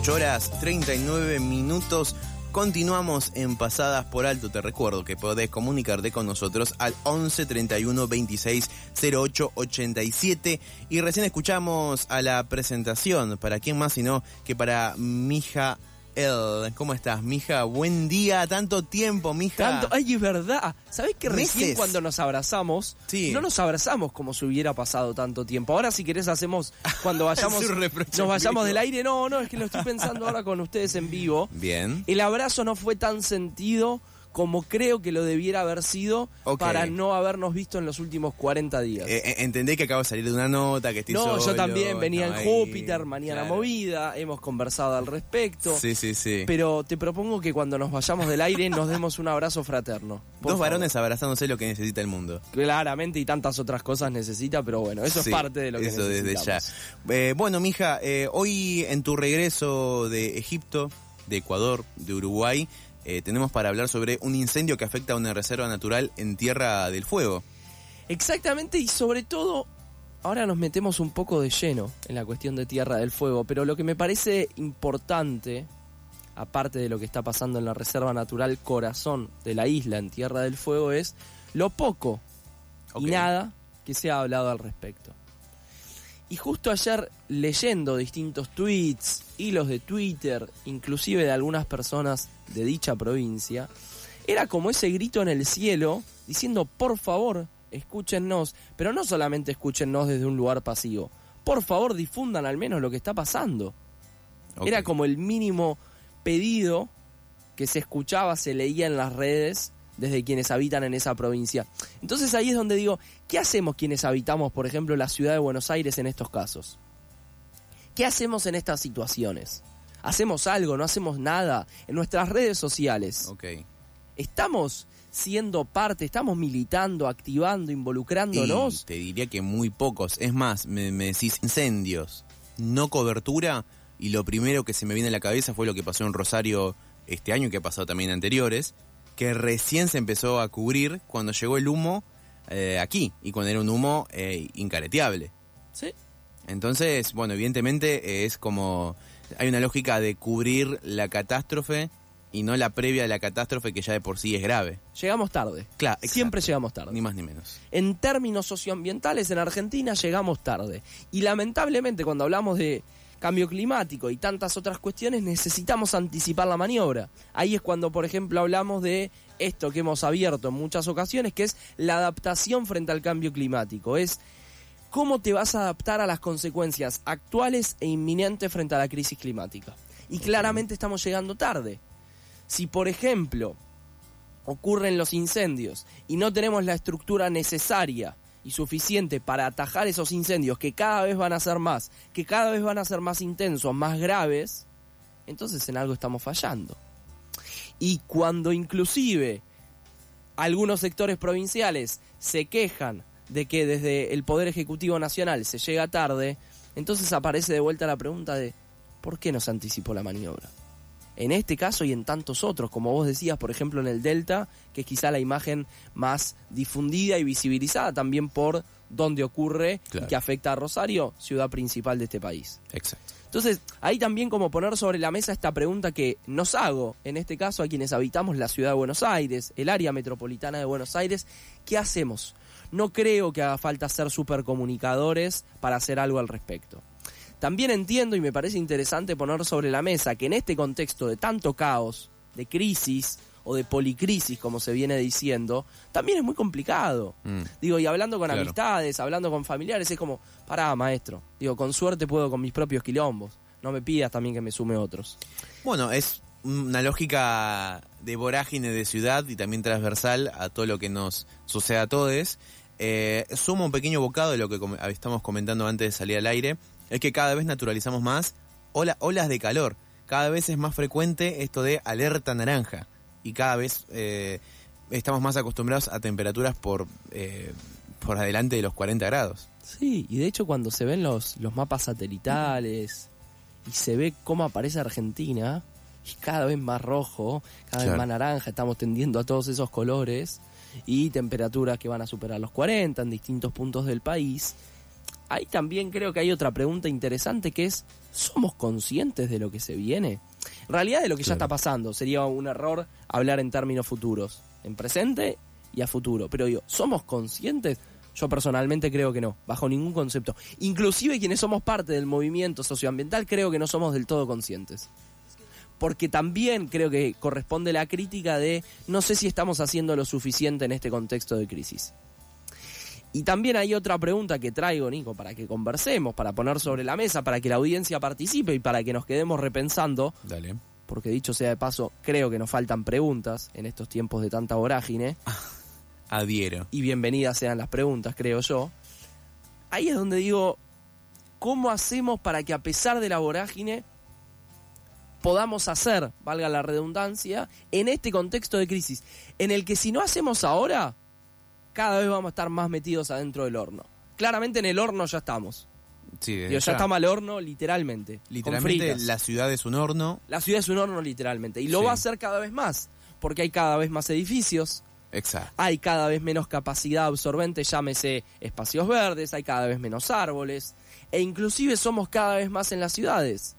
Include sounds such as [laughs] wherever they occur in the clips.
8 horas 39 minutos. Continuamos en Pasadas por Alto. Te recuerdo que podés comunicarte con nosotros al 11 31 26 08 87. Y recién escuchamos a la presentación. ¿Para quién más sino que para Mija el. ¿Cómo estás, mija? Buen día, tanto tiempo, mija. Tanto, ay, es verdad. ¿Sabés que recién Meses. cuando nos abrazamos, Sí. no nos abrazamos como si hubiera pasado tanto tiempo? Ahora si querés hacemos, cuando [laughs] vayamos, Es un reproche nos vayamos del aire, no, no, es que lo estoy pensando ahora con ustedes en vivo. Bien. El abrazo no fue tan sentido como creo que lo debiera haber sido para no habernos visto en los últimos 40 días. Eh, eh, entendé que acabo de salir de una nota, que estoy no, solo, yo también venía en ahí. Júpiter, mañana Claro. movida, hemos conversado al respecto. Sí, sí, sí. Pero te propongo que cuando nos vayamos del aire nos demos un abrazo fraterno. Dos favor. varones abrazándose lo que necesita el mundo. Claramente y tantas otras cosas necesita, pero bueno, eso Sí, es parte de lo que Eso desde ya. Eh, bueno, mija, eh, hoy en tu regreso de Egipto, de Ecuador, de Uruguay, eh, tenemos para hablar sobre un incendio que afecta a una reserva natural en Tierra del Fuego. Exactamente, y sobre todo, ahora nos metemos un poco de lleno en la cuestión de Tierra del Fuego, pero lo que me parece importante, aparte de lo que está pasando en la Reserva Natural Corazón de la isla en Tierra del Fuego, es lo poco y nada que se ha hablado al respecto. Y justo ayer leyendo distintos tweets, hilos de Twitter, inclusive de algunas personas de dicha provincia, era como ese grito en el cielo diciendo, por favor, escúchennos, pero no solamente escúchennos desde un lugar pasivo, por favor difundan al menos lo que está pasando. Era como el mínimo pedido que se escuchaba, se leía en las redes desde quienes habitan en esa provincia. Entonces ahí es donde digo, ¿qué hacemos quienes habitamos, por ejemplo, la ciudad de Buenos Aires en estos casos? ¿Qué hacemos en estas situaciones? ¿Hacemos algo? ¿No hacemos nada? En nuestras redes sociales. Ok. ¿Estamos siendo parte? ¿Estamos militando, activando, involucrándonos? Y te diría que muy pocos. Es más, me, me decís incendios, no cobertura, y lo primero que se me viene a la cabeza fue lo que pasó en Rosario este año, que ha pasado también anteriores, que recién se empezó a cubrir cuando llegó el humo eh, aquí, y cuando era un humo eh, incareteable. Sí. Entonces, bueno, evidentemente eh, es como... Hay una lógica de cubrir la catástrofe y no la previa de la catástrofe que ya de por sí es grave. Llegamos tarde. Claro, Siempre llegamos tarde. Ni más ni menos. en términos socioambientales en Argentina llegamos tarde. Y lamentablemente cuando hablamos de cambio climático y tantas otras cuestiones necesitamos anticipar la maniobra. Ahí es cuando, por ejemplo, hablamos de esto que hemos abierto en muchas ocasiones, que es la adaptación frente al cambio climático. Es cómo te vas a adaptar a las consecuencias actuales e inminentes frente a la crisis climática. Y claramente estamos llegando tarde. Si, por ejemplo, ocurren los incendios y no tenemos la estructura necesaria y suficiente para atajar esos incendios que cada vez van a ser más, que cada vez van a ser más intensos, más graves, entonces en algo estamos fallando. Y cuando inclusive algunos sectores provinciales se quejan de que desde el Poder Ejecutivo Nacional se llega tarde, entonces aparece de vuelta la pregunta de ¿por qué no se anticipó la maniobra? En este caso y en tantos otros, como vos decías, por ejemplo en el Delta, que es quizá la imagen más difundida y visibilizada también por donde ocurre Claro. y que afecta a Rosario, ciudad principal de este país. Exacto. Entonces, ahí también como poner sobre la mesa esta pregunta que nos hago, en este caso a quienes habitamos la ciudad de Buenos Aires, el área metropolitana de Buenos Aires, ¿qué hacemos? No creo que haga falta ser supercomunicadores para hacer algo al respecto. También entiendo y me parece interesante poner sobre la mesa que en este contexto de tanto caos, de crisis o de policrisis, como se viene diciendo, también es muy complicado. Mm. Digo, y hablando con Claro. amistades, hablando con familiares, es como, pará, maestro. Digo, con suerte puedo con mis propios quilombos. No me pidas también que me sume otros. Bueno, es una lógica de vorágine de ciudad y también transversal a todo lo que nos sucede a todos. Eh, sumo un pequeño bocado de lo que com- estamos comentando antes de salir al aire. Es que cada vez naturalizamos más ola- olas de calor. Cada vez es más frecuente esto de alerta naranja. Y cada vez eh, estamos más acostumbrados a temperaturas por, eh, por adelante de los 40 grados. Sí, y de hecho cuando se ven los, los mapas satelitales y se ve cómo aparece Argentina, y cada vez más rojo, cada vez más naranja, estamos tendiendo a todos esos colores y temperaturas que van a superar los 40 en distintos puntos del país. ahí también creo que hay otra pregunta interesante que es, ¿somos conscientes de lo que se viene? En realidad de lo que ya está pasando, sería un error hablar en términos futuros, en presente y a futuro. Pero digo, ¿somos conscientes? Yo personalmente creo que no, bajo ningún concepto. Inclusive quienes somos parte del movimiento socioambiental creo que no somos del todo conscientes. Porque también creo que corresponde la crítica de no sé si estamos haciendo lo suficiente en este contexto de crisis. Y también hay otra pregunta que traigo, Nico, para que conversemos, para poner sobre la mesa, para que la audiencia participe y para que nos quedemos repensando, Dale. porque dicho sea de paso, creo que nos faltan preguntas en estos tiempos de tanta vorágine, [laughs] Adhiero. y bienvenidas sean las preguntas, creo yo. Ahí es donde digo, ¿cómo hacemos para que a pesar de la vorágine podamos hacer, valga la redundancia, en este contexto de crisis, en el que si no hacemos ahora, cada vez vamos a estar más metidos adentro del horno. Claramente en el horno ya estamos. Sí, Digo, ya ya. estamos al horno literalmente. Literalmente la ciudad es un horno. La ciudad es un horno literalmente. Y lo Sí. va a hacer cada vez más. Porque hay cada vez más edificios, Exacto. hay cada vez menos capacidad absorbente, llámese espacios verdes, hay cada vez menos árboles. E inclusive somos cada vez más en las ciudades.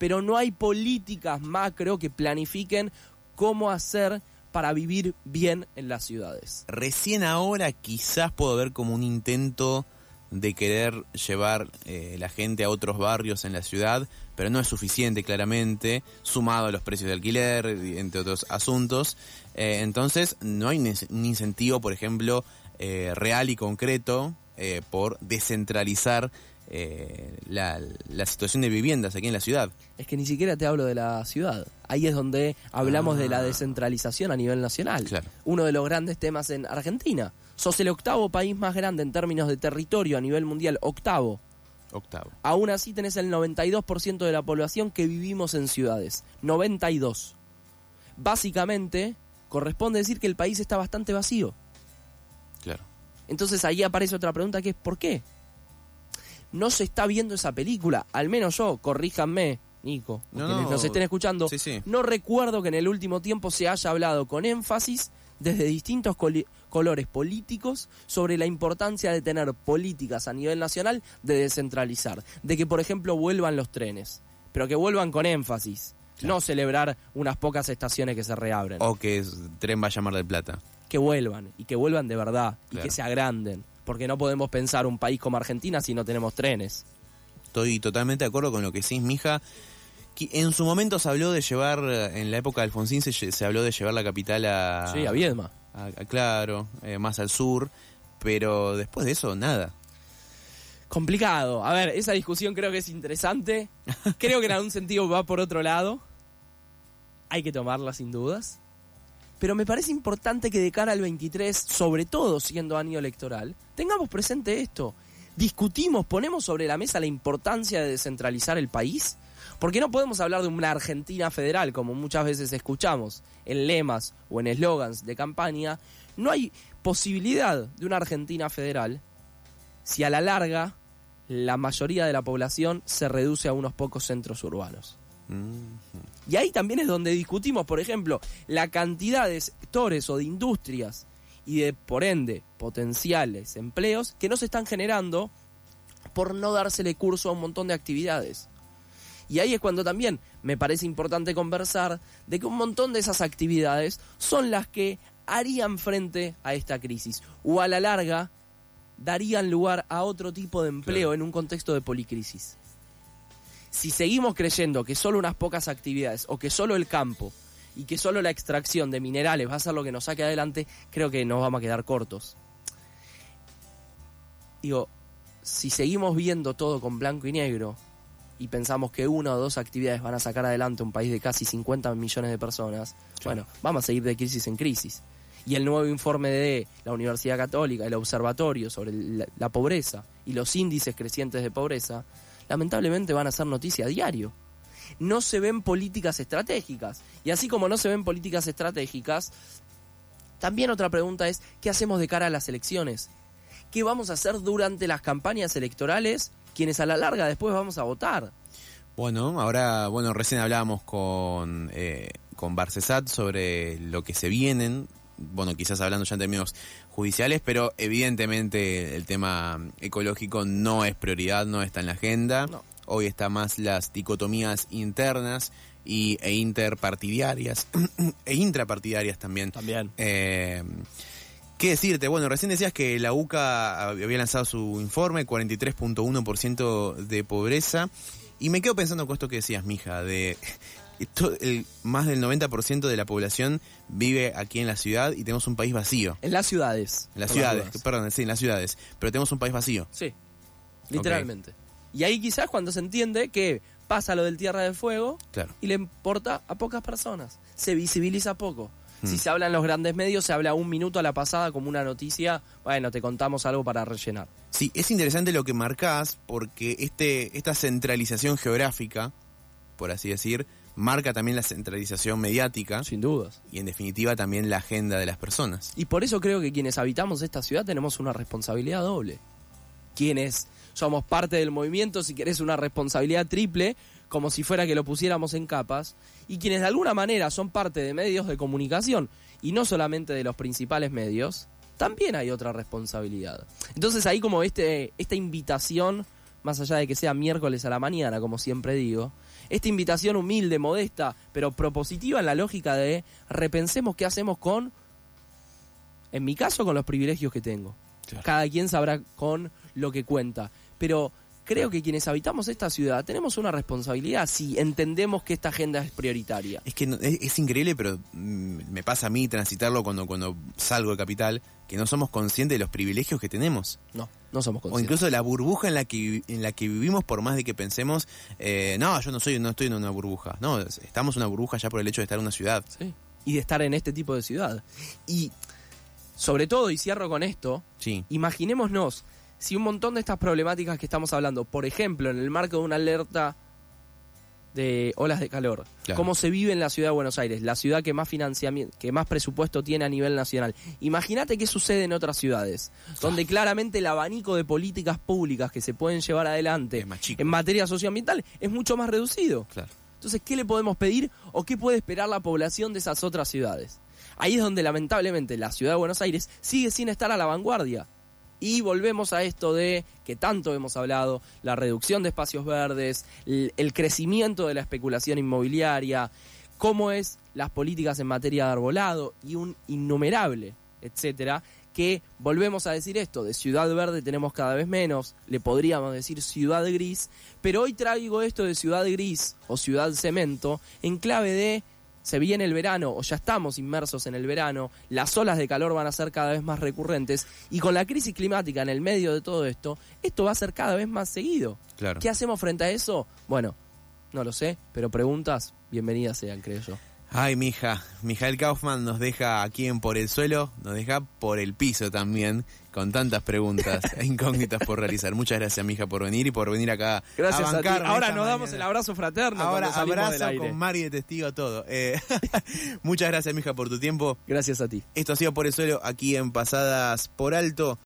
Pero no hay políticas macro que planifiquen cómo hacer para vivir bien en las ciudades. Recién ahora quizás puedo ver como un intento de querer llevar eh, la gente a otros barrios en la ciudad, pero no es suficiente claramente, sumado a los precios de alquiler, entre otros asuntos. Eh, entonces no hay un incentivo, por ejemplo, eh, real y concreto eh, por descentralizar eh, la, la situación de viviendas aquí en la ciudad. Es que ni siquiera te hablo de la ciudad. Ahí es donde hablamos de la Ah. descentralización a nivel nacional. Claro. Uno de los grandes temas en Argentina. Sos el octavo país más grande en términos de territorio a nivel mundial, octavo. Octavo. Aún así tenés el 92% de la población que vivimos en ciudades. 92. Básicamente, corresponde decir que el país está bastante vacío. Entonces ahí aparece otra pregunta que es ¿por qué? No se está viendo esa película, al menos yo, corríjanme, Nico, No, quienes no. nos estén escuchando. Sí, sí. No recuerdo que en el último tiempo se haya hablado con énfasis desde distintos colores políticos sobre la importancia de tener políticas a nivel nacional de descentralizar, de que por ejemplo vuelvan los trenes, pero que vuelvan con énfasis, no celebrar unas pocas estaciones que se reabren, O que es- tren vaya a Mar del Plata. Que vuelvan y que vuelvan de verdad y que se agranden, porque no podemos pensar un país como Argentina si no tenemos trenes. Estoy totalmente de acuerdo con lo que decís, mija. En su momento se habló de llevar, en la época de Alfonsín se, se habló de llevar la capital a... Sí, a Viedma. a- a- claro, eh, más al sur, pero después de eso, nada. Complicado. A ver, esa discusión creo que es interesante. Creo que en algún sentido va por otro lado. Hay que tomarla sin dudas. Pero me parece importante que de cara al 23, sobre todo siendo año electoral, tengamos presente esto. Discutimos, ponemos sobre la mesa la importancia de descentralizar el país. Porque no podemos hablar de una Argentina federal, como muchas veces escuchamos en lemas o en eslogans de campaña. No hay posibilidad de una Argentina federal si a la larga la mayoría de la población se reduce a unos pocos centros urbanos. Mm, Y ahí también es donde discutimos, por ejemplo, la cantidad de sectores o de industrias y de, por ende, potenciales empleos que no se están generando por no dársele curso a un montón de actividades. Y ahí es cuando también me parece importante conversar de que un montón de esas actividades son las que harían frente a esta crisis o a la larga darían lugar a otro tipo de empleo Claro. en un contexto de policrisis. Si seguimos creyendo que solo unas pocas actividades o que solo el campo y que solo la extracción de minerales va a ser lo que nos saque adelante, creo que nos vamos a quedar cortos. Digo, si seguimos viendo todo con blanco y negro y pensamos que una o dos actividades van a sacar adelante un país de casi 50 millones de personas, bueno, vamos a seguir de crisis en crisis. Y el nuevo informe de la Universidad Católica, el Observatorio sobre la, la pobreza y los índices crecientes de pobreza, lamentablemente van a ser noticia a diario. No se ven políticas estratégicas. Y así como no se ven políticas estratégicas, también otra pregunta es, ¿qué hacemos de cara a las elecciones? ¿Qué vamos a hacer durante las campañas electorales, quienes a la larga después vamos a votar? Bueno, ahora, bueno, recién hablábamos con, eh, con Barcesat sobre lo que se vienen, bueno, quizás hablando ya en términos judiciales, pero evidentemente el tema ecológico no es prioridad, no está en la agenda. No. Hoy está más las dicotomías internas y, e interpartidarias, [clears throat] e intrapartidarias también. También. Eh, ¿Qué decirte? Bueno, recién decías que la UCA había lanzado su informe, 43.1% de pobreza. Y me quedo pensando con esto que decías, mija, de el, más del 90% de la población vive aquí en la ciudad y tenemos un país vacío. En las ciudades. En las ciudades, perdón, sí, en las ciudades. Pero tenemos un país vacío. Sí, literalmente. Y ahí quizás cuando se entiende que pasa lo del Tierra del Fuego Claro. y le importa a pocas personas. Se visibiliza poco. Si Hmm. se habla en los grandes medios, se habla un minuto a la pasada como una noticia, bueno, te contamos algo para rellenar. Sí, es interesante lo que marcás porque este, esta centralización geográfica, por así decir, marca también la centralización mediática Sin dudas. y en definitiva también la agenda de las personas. Y por eso creo que quienes habitamos esta ciudad tenemos una responsabilidad doble. Quienes somos parte del movimiento, si querés, una responsabilidad triple, como si fuera que lo pusiéramos en capas, y quienes de alguna manera son parte de medios de comunicación, y no solamente de los principales medios, también hay otra responsabilidad. Entonces ahí como este, esta invitación, más allá de que sea miércoles a la mañana, como siempre digo, esta invitación humilde, modesta, pero propositiva en la lógica de repensemos qué hacemos con en mi caso, con los privilegios que tengo. Claro. Cada quien sabrá con lo que cuenta. Pero creo que quienes habitamos esta ciudad tenemos una responsabilidad si entendemos que esta agenda es prioritaria. Es que no- es, es increíble, pero mm, me pasa a mí transitarlo cuando, cuando salgo de capital, que no somos conscientes de los privilegios que tenemos. No, no somos O conscientes. incluso la burbuja en la que en la que vivimos, por más de que pensemos, eh, no, yo no soy, no estoy en una burbuja. No, es- estamos en una burbuja ya por el hecho de estar en una ciudad. Sí. Y de estar en este tipo de ciudad. Y sobre todo, y cierro con esto, Sí. imaginémonos si un montón de estas problemáticas que estamos hablando, por ejemplo, en el marco de una alerta de olas de calor, Claro. cómo se vive en la ciudad de Buenos Aires, la ciudad que más financiamiento, que más presupuesto tiene a nivel nacional. Imagínate qué sucede en otras ciudades, donde claramente el abanico de políticas públicas que se pueden llevar adelante en materia socioambiental es mucho más reducido. Claro. Entonces, ¿qué le podemos pedir o qué puede esperar la población de esas otras ciudades? Ahí es donde lamentablemente la ciudad de Buenos Aires sigue sin estar a la vanguardia. Y volvemos a esto de que tanto hemos hablado, la reducción de espacios verdes, el, crecimiento de la especulación inmobiliaria, cómo es las políticas en materia de arbolado y un innumerable, etcétera, que volvemos a decir esto, de ciudad verde tenemos cada vez menos, le podríamos decir ciudad gris, pero hoy traigo esto de ciudad gris o ciudad cemento en clave de se viene el verano o ya estamos inmersos en el verano, las olas de calor van a ser cada vez más recurrentes y con la crisis climática en el medio de todo esto, esto va a ser cada vez más seguido. Claro. ¿Qué hacemos frente a eso? Bueno, no lo sé, pero preguntas, bienvenidas sean, creo yo. Ay, mija, Mijael Kaufman nos deja aquí en Por el Suelo, nos deja por el piso también, con tantas preguntas [laughs] e incógnitas por realizar. Muchas gracias, mija, por venir y por venir acá Gracias a bancarme Ahora nos damos el abrazo fraterno. Ahora abrazo con Mari de testigo todo. Eh, [laughs] muchas gracias, mija, por tu tiempo. Gracias a ti. Esto ha sido Por el Suelo aquí en Pasadas por Alto.